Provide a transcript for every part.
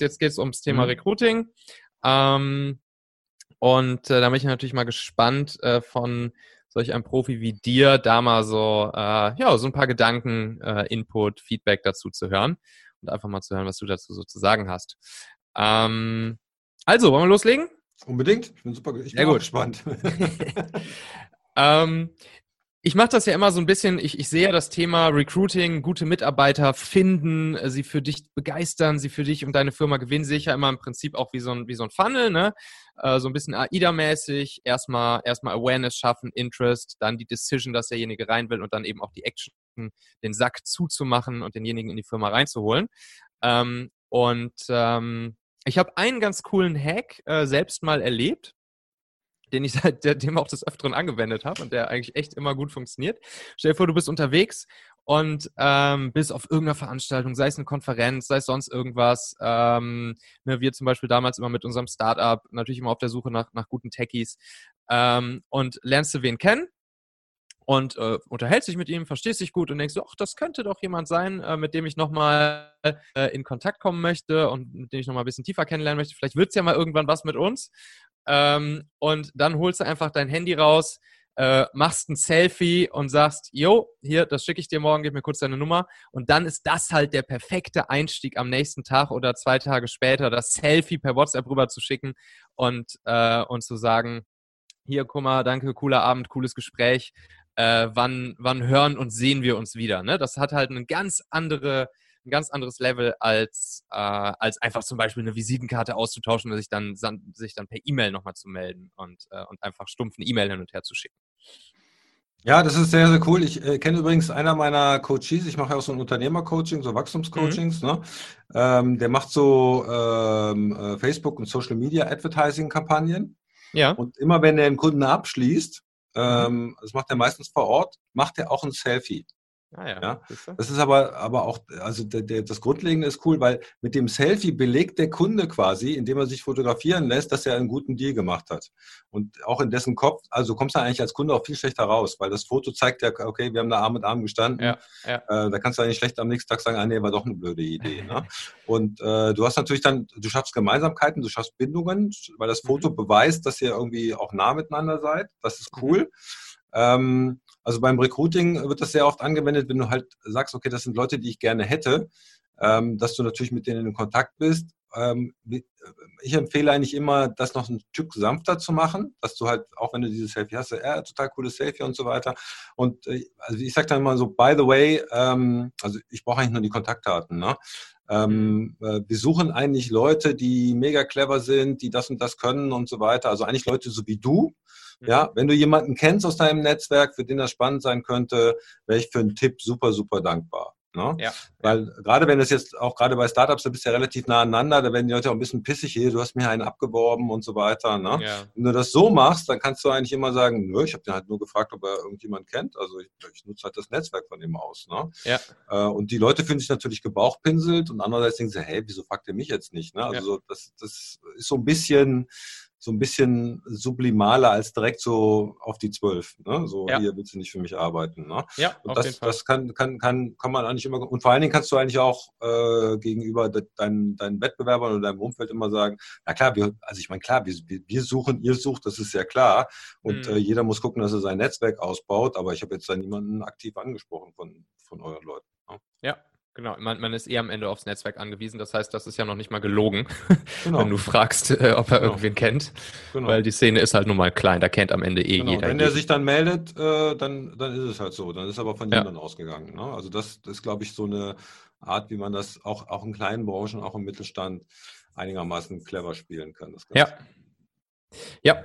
Jetzt geht es ums Thema mhm. Recruiting. Ähm, und äh, da bin ich natürlich mal gespannt äh, von solch einem Profi wie dir, da mal so, äh, ja, so ein paar Gedanken, äh, Input, Feedback dazu zu hören und einfach mal zu hören, was du dazu so zu sagen hast. Ähm, also, wollen wir loslegen? Unbedingt. Ich bin super ich bin gut. gespannt. ähm, ich mache das ja immer so ein bisschen, ich, ich sehe ja das Thema Recruiting, gute Mitarbeiter finden, äh, sie für dich begeistern, sie für dich und deine Firma gewinnen, sehe ich ja immer im Prinzip auch wie so ein, wie so ein Funnel, ne? Äh, so ein bisschen AIDA-mäßig, erstmal, erstmal Awareness schaffen, Interest, dann die Decision, dass derjenige rein will und dann eben auch die Action, den Sack zuzumachen und denjenigen in die Firma reinzuholen. Ähm, und ähm, ich habe einen ganz coolen Hack äh, selbst mal erlebt den ich seitdem auch des Öfteren angewendet habe und der eigentlich echt immer gut funktioniert. Stell dir vor, du bist unterwegs und ähm, bist auf irgendeiner Veranstaltung, sei es eine Konferenz, sei es sonst irgendwas. Ähm, ne, wir zum Beispiel damals immer mit unserem Startup, natürlich immer auf der Suche nach, nach guten Techies ähm, und lernst du wen kennen und äh, unterhältst dich mit ihm, verstehst dich gut und denkst, ach, das könnte doch jemand sein, äh, mit dem ich nochmal äh, in Kontakt kommen möchte und mit dem ich nochmal ein bisschen tiefer kennenlernen möchte. Vielleicht wird es ja mal irgendwann was mit uns. Ähm, und dann holst du einfach dein Handy raus, äh, machst ein Selfie und sagst, jo, hier, das schicke ich dir morgen, gib mir kurz deine Nummer. Und dann ist das halt der perfekte Einstieg am nächsten Tag oder zwei Tage später, das Selfie per WhatsApp rüber zu schicken und, äh, und zu sagen, hier, guck mal, danke, cooler Abend, cooles Gespräch äh, wann, wann hören und sehen wir uns wieder. Ne? Das hat halt eine ganz andere, ein ganz anderes Level als, äh, als einfach zum Beispiel eine Visitenkarte auszutauschen und sich dann, sich dann per E-Mail nochmal zu melden und, äh, und einfach stumpf eine E-Mail hin und her zu schicken. Ja, das ist sehr, sehr cool. Ich äh, kenne übrigens einer meiner Coaches, ich mache ja auch so ein Unternehmercoaching, so Wachstumscoachings, mhm. ne? Ähm, der macht so ähm, äh, Facebook- und Social-Media-Advertising-Kampagnen. Ja. Und immer wenn er einen Kunden abschließt, Mhm. Ähm, das macht er meistens vor Ort, macht er auch ein Selfie. Ah ja, ja. Das ist aber, aber auch, also der, der, das Grundlegende ist cool, weil mit dem Selfie belegt der Kunde quasi, indem er sich fotografieren lässt, dass er einen guten Deal gemacht hat. Und auch in dessen Kopf, also kommst du eigentlich als Kunde auch viel schlechter raus, weil das Foto zeigt ja, okay, wir haben da Arm mit Arm gestanden. Ja, ja. Äh, da kannst du eigentlich schlecht am nächsten Tag sagen, ah nee, war doch eine blöde Idee. ne? Und äh, du hast natürlich dann, du schaffst Gemeinsamkeiten, du schaffst Bindungen, weil das Foto mhm. beweist, dass ihr irgendwie auch nah miteinander seid. Das ist mhm. cool. Mhm. Ähm, also beim Recruiting wird das sehr oft angewendet, wenn du halt sagst, okay, das sind Leute, die ich gerne hätte, ähm, dass du natürlich mit denen in Kontakt bist. Ähm, ich empfehle eigentlich immer, das noch ein Stück sanfter zu machen, dass du halt, auch wenn du dieses Selfie hast, ja, total cooles Selfie und so weiter. Und äh, also ich sage dann immer so, by the way, ähm, also ich brauche eigentlich nur die Kontaktdaten. Ne? Ähm, äh, wir suchen eigentlich Leute, die mega clever sind, die das und das können und so weiter. Also eigentlich Leute so wie du. Ja, mhm. wenn du jemanden kennst aus deinem Netzwerk, für den das spannend sein könnte, wäre ich für einen Tipp super, super dankbar. Ne? Ja. Weil gerade wenn es jetzt auch gerade bei Startups, da bist du ja relativ nah aneinander, da werden die Leute auch ein bisschen pissig hier, du hast mir einen abgeworben und so weiter. Ne? Ja. Wenn du das so machst, dann kannst du eigentlich immer sagen, nö, ich habe den halt nur gefragt, ob er irgendjemand kennt. Also ich, ich nutze halt das Netzwerk von ihm aus. Ne? Ja. Äh, und die Leute fühlen sich natürlich gebauchpinselt und andererseits denken sie, hey, wieso fragt ihr mich jetzt nicht? Ne? Also ja. das, das ist so ein bisschen so ein bisschen sublimaler als direkt so auf die zwölf. Ne? So, ja. hier willst du nicht für mich arbeiten. Ne? Ja, und das, das kann, kann, kann, kann man eigentlich immer, und vor allen Dingen kannst du eigentlich auch äh, gegenüber de, deinen, deinen Wettbewerbern oder deinem Umfeld immer sagen, na klar, wir, also ich meine, klar, wir, wir suchen, ihr sucht, das ist ja klar. Und mhm. äh, jeder muss gucken, dass er sein Netzwerk ausbaut, aber ich habe jetzt da niemanden aktiv angesprochen von, von euren Leuten. Ne? Ja, Genau, man, man, ist eh am Ende aufs Netzwerk angewiesen. Das heißt, das ist ja noch nicht mal gelogen, genau. wenn du fragst, äh, ob er genau. irgendwen kennt. Genau. Weil die Szene ist halt nun mal klein, da kennt am Ende eh genau. jeder. Wenn er sich dann meldet, äh, dann, dann ist es halt so. Dann ist aber von ja. jemandem ausgegangen. Ne? Also das, das ist, glaube ich, so eine Art, wie man das auch, auch in kleinen Branchen, auch im Mittelstand einigermaßen clever spielen kann. ja. Ja,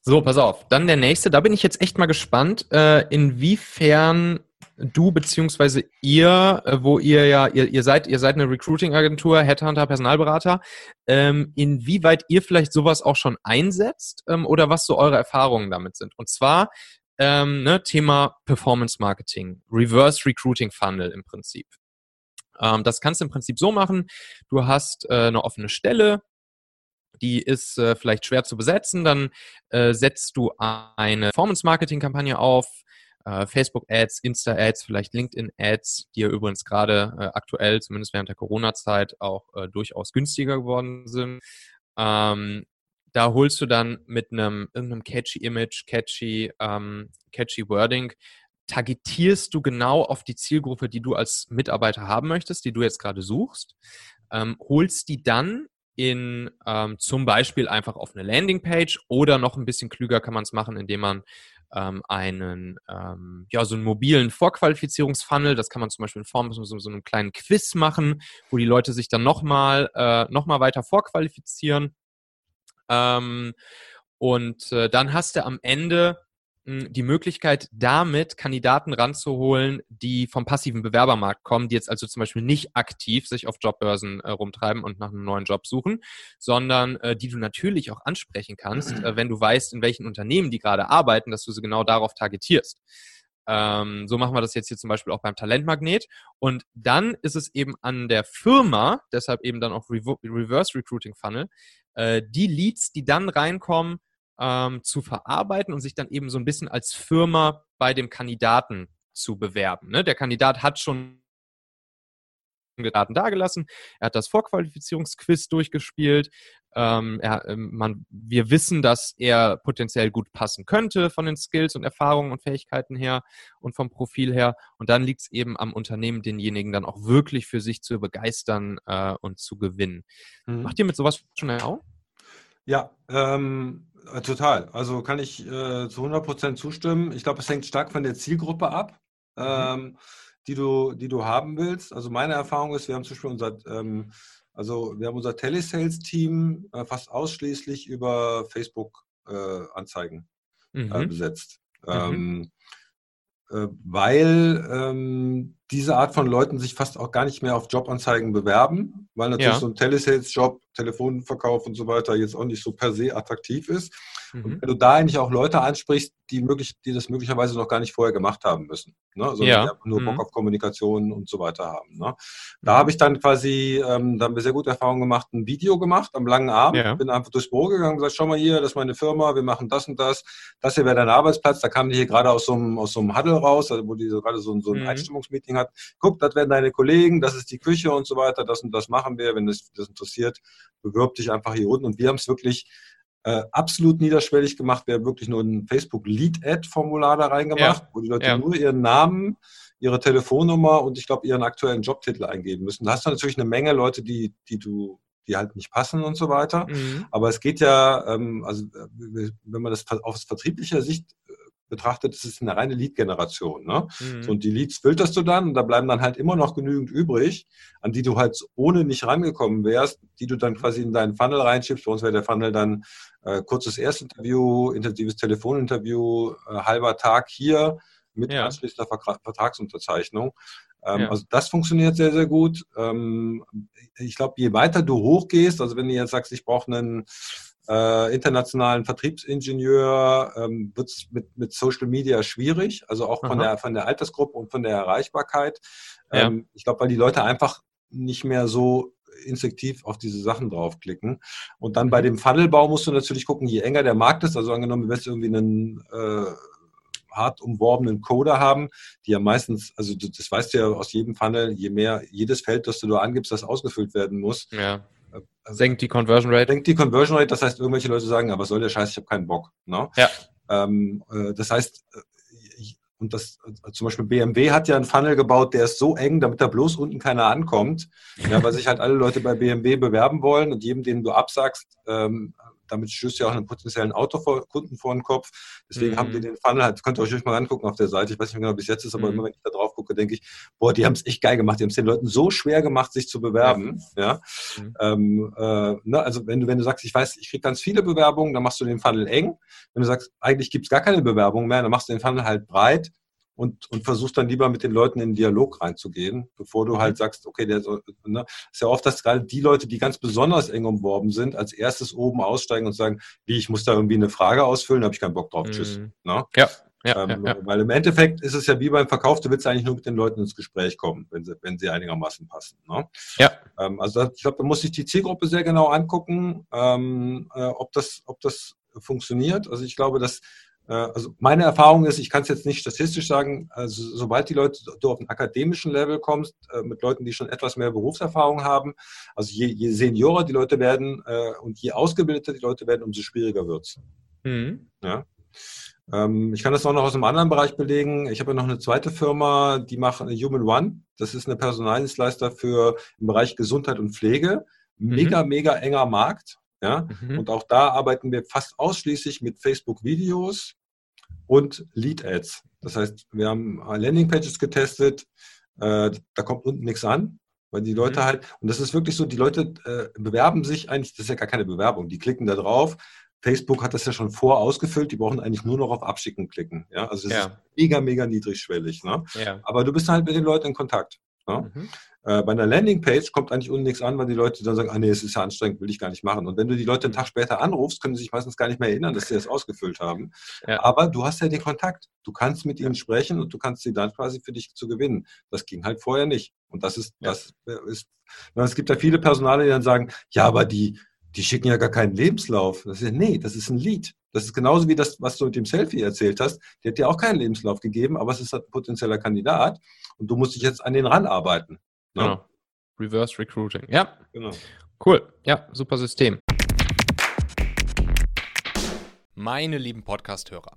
so, pass auf. Dann der nächste. Da bin ich jetzt echt mal gespannt, äh, inwiefern du beziehungsweise ihr, äh, wo ihr ja, ihr, ihr seid, ihr seid eine Recruiting-Agentur, Headhunter, Personalberater, ähm, inwieweit ihr vielleicht sowas auch schon einsetzt ähm, oder was so eure Erfahrungen damit sind. Und zwar ähm, ne, Thema Performance Marketing, Reverse Recruiting Funnel im Prinzip. Ähm, das kannst du im Prinzip so machen, du hast äh, eine offene Stelle, die ist äh, vielleicht schwer zu besetzen, dann äh, setzt du eine Performance-Marketing-Kampagne auf, äh, Facebook-Ads, Insta-Ads, vielleicht LinkedIn-Ads, die ja übrigens gerade äh, aktuell, zumindest während der Corona-Zeit, auch äh, durchaus günstiger geworden sind. Ähm, da holst du dann mit einem irgendeinem catchy Image, catchy, ähm, catchy Wording, targetierst du genau auf die Zielgruppe, die du als Mitarbeiter haben möchtest, die du jetzt gerade suchst, ähm, holst die dann in ähm, zum Beispiel einfach auf eine Landingpage oder noch ein bisschen klüger kann man es machen, indem man ähm, einen, ähm, ja, so einen mobilen Vorqualifizierungsfunnel, das kann man zum Beispiel in Form von so, so einem kleinen Quiz machen, wo die Leute sich dann nochmal äh, noch weiter vorqualifizieren. Ähm, und äh, dann hast du am Ende die Möglichkeit, damit Kandidaten ranzuholen, die vom passiven Bewerbermarkt kommen, die jetzt also zum Beispiel nicht aktiv sich auf Jobbörsen äh, rumtreiben und nach einem neuen Job suchen, sondern äh, die du natürlich auch ansprechen kannst, äh, wenn du weißt, in welchen Unternehmen die gerade arbeiten, dass du sie genau darauf targetierst. Ähm, so machen wir das jetzt hier zum Beispiel auch beim Talentmagnet. Und dann ist es eben an der Firma, deshalb eben dann auch Reverse Recruiting Funnel, äh, die Leads, die dann reinkommen, ähm, zu verarbeiten und sich dann eben so ein bisschen als Firma bei dem Kandidaten zu bewerben. Ne? Der Kandidat hat schon Daten dagelassen, er hat das Vorqualifizierungsquiz durchgespielt, ähm, er, ähm, man, wir wissen, dass er potenziell gut passen könnte von den Skills und Erfahrungen und Fähigkeiten her und vom Profil her. Und dann liegt es eben am Unternehmen, denjenigen dann auch wirklich für sich zu begeistern äh, und zu gewinnen. Mhm. Macht ihr mit sowas schon Erfahrung? Ja, ähm, äh, total. Also kann ich äh, zu 100 Prozent zustimmen. Ich glaube, es hängt stark von der Zielgruppe ab, mhm. ähm, die, du, die du haben willst. Also meine Erfahrung ist, wir haben zum Beispiel unser, ähm, also wir haben unser Telesales-Team äh, fast ausschließlich über Facebook-Anzeigen äh, mhm. besetzt. Mhm. Ähm, äh, weil ähm, diese Art von Leuten sich fast auch gar nicht mehr auf Jobanzeigen bewerben, weil natürlich ja. so ein Telesales-Job, Telefonverkauf und so weiter jetzt auch nicht so per se attraktiv ist. Mhm. Und wenn du da eigentlich auch Leute ansprichst, die, möglich, die das möglicherweise noch gar nicht vorher gemacht haben müssen, ne? sondern ja. die einfach nur mhm. Bock auf Kommunikation und so weiter haben. Ne? Da mhm. habe ich dann quasi, ähm, da haben wir sehr gute Erfahrungen gemacht, ein Video gemacht am langen Abend, ja. bin einfach durchs Büro gegangen und gesagt, schau mal hier, das ist meine Firma, wir machen das und das, das hier wäre dein Arbeitsplatz, da kamen die hier gerade aus so einem, aus so einem Huddle raus, also wo die so gerade so, so ein mhm. Einstimmungsmeeting hat, guck, das werden deine Kollegen, das ist die Küche und so weiter, das und das machen wir, wenn das, das interessiert, bewirb dich einfach hier unten und wir haben es wirklich äh, absolut niederschwellig gemacht. Wir haben wirklich nur ein Facebook Lead-Ad-Formular da reingemacht, ja. wo die Leute ja. nur ihren Namen, ihre Telefonnummer und ich glaube ihren aktuellen Jobtitel eingeben müssen. Da hast du natürlich eine Menge Leute, die, die du die halt nicht passen und so weiter. Mhm. Aber es geht ja, ähm, also äh, wenn man das aus vertrieblicher Sicht betrachtet, es ist eine reine Lead-Generation. Ne? Mhm. So, und die Leads filterst du dann und da bleiben dann halt immer noch genügend übrig, an die du halt ohne nicht rangekommen wärst, die du dann quasi in deinen Funnel reinschiebst. Bei uns wäre der Funnel dann äh, kurzes Erstinterview, intensives Telefoninterview, äh, halber Tag hier mit ja. anschließender Vertragsunterzeichnung. Ähm, ja. Also das funktioniert sehr, sehr gut. Ähm, ich glaube, je weiter du hochgehst, also wenn du jetzt sagst, ich brauche einen äh, internationalen Vertriebsingenieur ähm, wird es mit, mit Social Media schwierig, also auch von der, von der Altersgruppe und von der Erreichbarkeit. Ähm, ja. Ich glaube, weil die Leute einfach nicht mehr so instinktiv auf diese Sachen draufklicken. Und dann bei mhm. dem Funnelbau musst du natürlich gucken, je enger der Markt ist, also angenommen, du wirst irgendwie einen äh, hart umworbenen Coder haben, die ja meistens, also das weißt du ja aus jedem Funnel, je mehr jedes Feld, das du da angibst, das ausgefüllt werden muss, ja. Also senkt die Conversion Rate. Senkt die Conversion Rate, das heißt, irgendwelche Leute sagen, was soll der Scheiß, ich habe keinen Bock. Ne? Ja. Ähm, äh, das heißt, ich, und das äh, zum Beispiel BMW hat ja einen Funnel gebaut, der ist so eng, damit da bloß unten keiner ankommt, ja, weil sich halt alle Leute bei BMW bewerben wollen und jedem, den du absagst, ähm, damit stößt ja auch einen potenziellen Autokunden vor den Kopf. Deswegen mhm. haben wir den Funnel halt, könnt ihr euch mal angucken auf der Seite. Ich weiß nicht mehr genau, wie es jetzt ist, aber mhm. immer wenn ich da drauf gucke, denke ich, boah, die haben es echt geil gemacht. Die haben es den Leuten so schwer gemacht, sich zu bewerben. Ja. ja. Mhm. Ähm, äh, ne, also wenn du, wenn du sagst, ich weiß, ich kriege ganz viele Bewerbungen, dann machst du den Funnel eng. Wenn du sagst, eigentlich gibt es gar keine Bewerbung mehr, dann machst du den Funnel halt breit und, und versuchst dann lieber mit den Leuten in den Dialog reinzugehen, bevor du halt mhm. sagst, okay, der ne, ist ja oft, dass gerade die Leute, die ganz besonders eng umworben sind, als erstes oben aussteigen und sagen, wie, ich muss da irgendwie eine Frage ausfüllen, da habe ich keinen Bock drauf, mhm. tschüss. Ne? Ja. Ja, ähm, ja, ja, Weil im Endeffekt ist es ja wie beim Verkauf, du willst eigentlich nur mit den Leuten ins Gespräch kommen, wenn sie, wenn sie einigermaßen passen. Ne? Ja. Ähm, also ich glaube, da muss sich die Zielgruppe sehr genau angucken, ähm, äh, ob, das, ob das funktioniert. Also ich glaube, dass also meine Erfahrung ist, ich kann es jetzt nicht statistisch sagen, also sobald die Leute du auf einen akademischen Level kommst, äh, mit Leuten, die schon etwas mehr Berufserfahrung haben, also je, je seniorer die Leute werden äh, und je ausgebildeter die Leute werden, umso schwieriger wird es. Mhm. Ja. Ähm, ich kann das auch noch aus einem anderen Bereich belegen. Ich habe ja noch eine zweite Firma, die macht Human One. Das ist eine Personaldienstleister für im Bereich Gesundheit und Pflege. Mega, mhm. mega enger Markt. Ja? Mhm. Und auch da arbeiten wir fast ausschließlich mit Facebook-Videos und Lead-Ads. Das heißt, wir haben Landing-Pages getestet, äh, da kommt unten nichts an, weil die Leute mhm. halt, und das ist wirklich so, die Leute äh, bewerben sich eigentlich, das ist ja gar keine Bewerbung, die klicken da drauf. Facebook hat das ja schon vor ausgefüllt, die brauchen eigentlich nur noch auf Abschicken klicken. Ja? Also das ja. ist mega, mega niedrigschwellig. Ne? Ja. Aber du bist halt mit den Leuten in Kontakt. Ne? Mhm. Äh, bei einer Landingpage kommt eigentlich unten nichts an, weil die Leute dann sagen, ah nee, es ist ja anstrengend, will ich gar nicht machen. Und wenn du die Leute einen Tag später anrufst, können sie sich meistens gar nicht mehr erinnern, dass sie das ausgefüllt haben. Ja. Aber du hast ja den Kontakt. Du kannst mit ihnen sprechen und du kannst sie dann quasi für dich zu gewinnen. Das ging halt vorher nicht. Und das ist, ja. das ist, es gibt ja viele Personale, die dann sagen, ja, aber die, die schicken ja gar keinen Lebenslauf. Das ist, nee, das ist ein Lied. Das ist genauso wie das, was du mit dem Selfie erzählt hast. Die hat dir auch keinen Lebenslauf gegeben, aber es ist halt ein potenzieller Kandidat und du musst dich jetzt an den ranarbeiten. Ne? Genau. Reverse Recruiting. Ja. Genau. Cool. Ja, super System. Meine lieben Podcast-Hörer,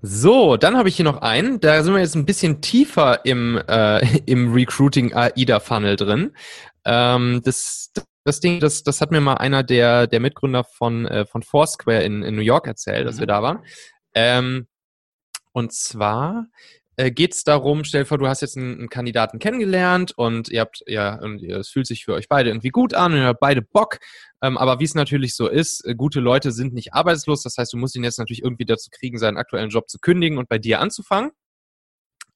So, dann habe ich hier noch einen. Da sind wir jetzt ein bisschen tiefer im, äh, im Recruiting AIDA Funnel drin. Ähm, das, das Ding, das, das hat mir mal einer der, der Mitgründer von, äh, von Foursquare in, in New York erzählt, mhm. dass wir da waren. Ähm, und zwar äh, geht es darum, stell dir vor, du hast jetzt einen, Kandidaten kennengelernt und ihr habt, ja, und es fühlt sich für euch beide irgendwie gut an und ihr habt beide Bock. Ähm, aber wie es natürlich so ist, äh, gute Leute sind nicht arbeitslos. Das heißt, du musst ihn jetzt natürlich irgendwie dazu kriegen, seinen aktuellen Job zu kündigen und bei dir anzufangen.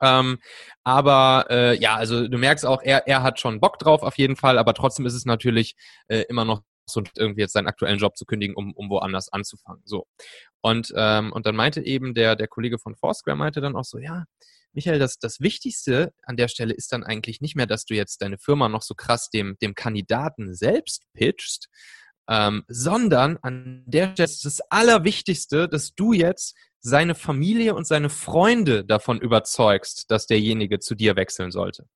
Ähm, aber äh, ja, also du merkst auch, er, er hat schon Bock drauf auf jeden Fall, aber trotzdem ist es natürlich äh, immer noch so irgendwie jetzt seinen aktuellen Job zu kündigen, um, um woanders anzufangen. So. Und, ähm, und dann meinte eben der, der Kollege von Foursquare meinte dann auch so, ja, Michael, das, das Wichtigste an der Stelle ist dann eigentlich nicht mehr, dass du jetzt deine Firma noch so krass dem, dem Kandidaten selbst pitchst, ähm, sondern an der Stelle ist das Allerwichtigste, dass du jetzt seine Familie und seine Freunde davon überzeugst, dass derjenige zu dir wechseln sollte.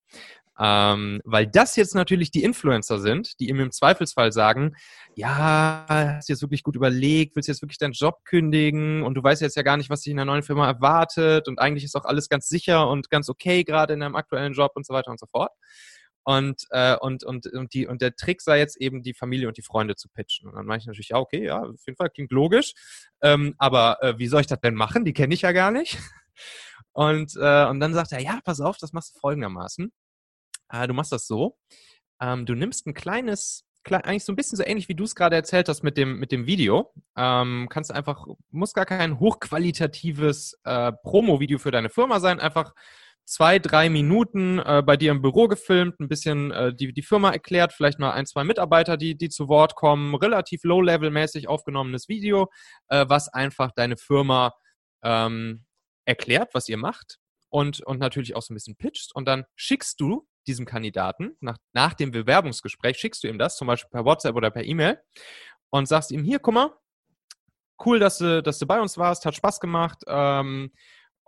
Ähm, weil das jetzt natürlich die Influencer sind, die ihm im Zweifelsfall sagen, ja, hast du jetzt wirklich gut überlegt, willst du jetzt wirklich deinen Job kündigen und du weißt jetzt ja gar nicht, was dich in der neuen Firma erwartet und eigentlich ist auch alles ganz sicher und ganz okay gerade in deinem aktuellen Job und so weiter und so fort. Und, äh, und, und, und, die, und der Trick sei jetzt eben, die Familie und die Freunde zu pitchen. Und dann meine ich natürlich, ja, okay, ja, auf jeden Fall klingt logisch. Ähm, aber äh, wie soll ich das denn machen? Die kenne ich ja gar nicht. Und, äh, und dann sagt er, ja, pass auf, das machst du folgendermaßen. Äh, du machst das so. Ähm, du nimmst ein kleines, klein, eigentlich so ein bisschen so ähnlich, wie du es gerade erzählt hast mit dem, mit dem Video. Ähm, kannst einfach, muss gar kein hochqualitatives äh, Promo-Video für deine Firma sein, einfach zwei, drei Minuten äh, bei dir im Büro gefilmt, ein bisschen äh, die, die Firma erklärt, vielleicht mal ein, zwei Mitarbeiter, die, die zu Wort kommen, relativ low-level-mäßig aufgenommenes Video, äh, was einfach deine Firma ähm, erklärt, was ihr macht und, und natürlich auch so ein bisschen pitcht und dann schickst du diesem Kandidaten, nach, nach dem Bewerbungsgespräch, schickst du ihm das, zum Beispiel per WhatsApp oder per E-Mail und sagst ihm, hier, guck mal, cool, dass du, dass du bei uns warst, hat Spaß gemacht. Ähm,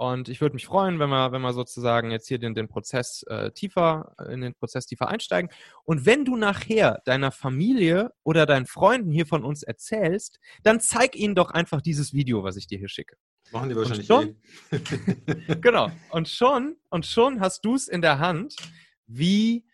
und ich würde mich freuen, wenn wir, wenn wir sozusagen jetzt hier den, den Prozess äh, tiefer, in den Prozess tiefer einsteigen. Und wenn du nachher deiner Familie oder deinen Freunden hier von uns erzählst, dann zeig ihnen doch einfach dieses Video, was ich dir hier schicke. Machen die wahrscheinlich schon, eh. genau. Und schon, und schon hast du es in der Hand, wie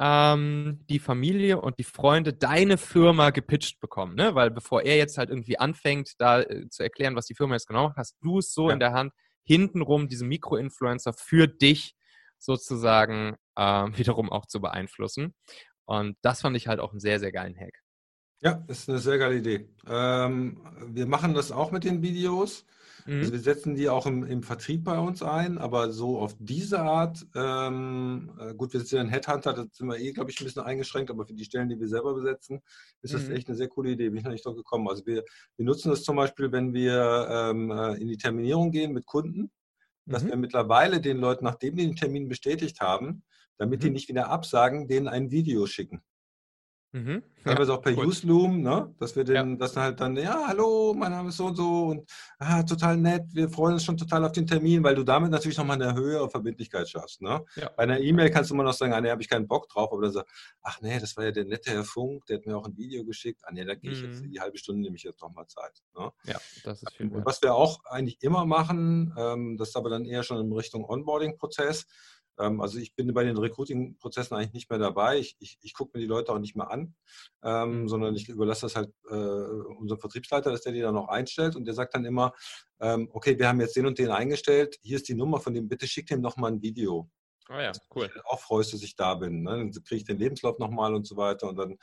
ähm, die Familie und die Freunde deine Firma gepitcht bekommen, ne? Weil bevor er jetzt halt irgendwie anfängt, da äh, zu erklären, was die Firma jetzt genau macht, hast du es so ja. in der Hand, hintenrum diese Mikroinfluencer für dich sozusagen äh, wiederum auch zu beeinflussen. Und das fand ich halt auch einen sehr, sehr geilen Hack. Ja, ist eine sehr geile Idee. Ähm, wir machen das auch mit den Videos. Mhm. Also wir setzen die auch im, im, Vertrieb bei uns ein, aber so auf diese Art, ähm, äh, gut, wir sind ja ein Headhunter, da sind wir eh, glaube ich, ein bisschen eingeschränkt, aber für die Stellen, die wir selber besetzen, ist das mhm. echt eine sehr coole Idee. Bin ich noch nicht drauf gekommen. Also wir, wir nutzen das zum Beispiel, wenn wir ähm, äh, in die Terminierung gehen mit Kunden, dass mhm. wir mittlerweile den Leuten, nachdem die den Termin bestätigt haben, damit die mhm. nicht wieder absagen, denen ein Video schicken. Mhm. Teilweise ja, auch per cool. Useloom, ne? dass wir den, ja. das halt dann, ja, hallo, mein Name ist so und so und ah, total nett, wir freuen uns schon total auf den Termin, weil du damit natürlich nochmal eine höhere Verbindlichkeit schaffst. Ne? Ja. Bei einer E-Mail kannst du immer noch sagen, ah, nee, habe ich keinen Bock drauf, aber dann sagst ach nee, das war ja der nette Herr Funk, der hat mir auch ein Video geschickt, ah nee, da gehe ich mhm. jetzt die halbe Stunde, nehme ich jetzt nochmal Zeit. Ne? Ja, das ist viel. Und was wir auch eigentlich immer machen, ähm, das ist aber dann eher schon in Richtung Onboarding-Prozess, also ich bin bei den Recruiting-Prozessen eigentlich nicht mehr dabei. Ich, ich, ich gucke mir die Leute auch nicht mehr an, ähm, mhm. sondern ich überlasse das halt äh, unserem Vertriebsleiter, dass der die dann noch einstellt und der sagt dann immer, ähm, okay, wir haben jetzt den und den eingestellt, hier ist die Nummer von dem, bitte schickt ihm nochmal ein Video. Ah ja, cool. Ich auch freust, dass ich da bin. Ne? Dann kriege ich den Lebenslauf nochmal und so weiter und dann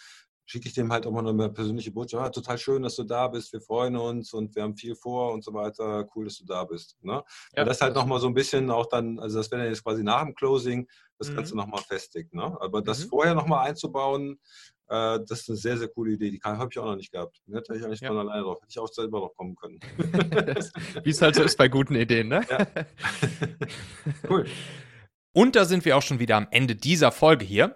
schicke ich dem halt auch mal eine persönliche Botschaft. Ja, total schön, dass du da bist. Wir freuen uns und wir haben viel vor und so weiter. Cool, dass du da bist. Ne? Ja, und das halt nochmal so ein bisschen auch dann, also das wäre dann jetzt quasi nach dem Closing, das mhm. Ganze nochmal festigt. Ne? Aber das mhm. vorher nochmal einzubauen, äh, das ist eine sehr, sehr coole Idee. Die habe ich auch noch nicht gehabt. Die hätte ich eigentlich ja. von alleine drauf. Hätte ich auch selber noch kommen können. Wie es halt so ist bei guten Ideen, ne? Ja. cool. Und da sind wir auch schon wieder am Ende dieser Folge hier.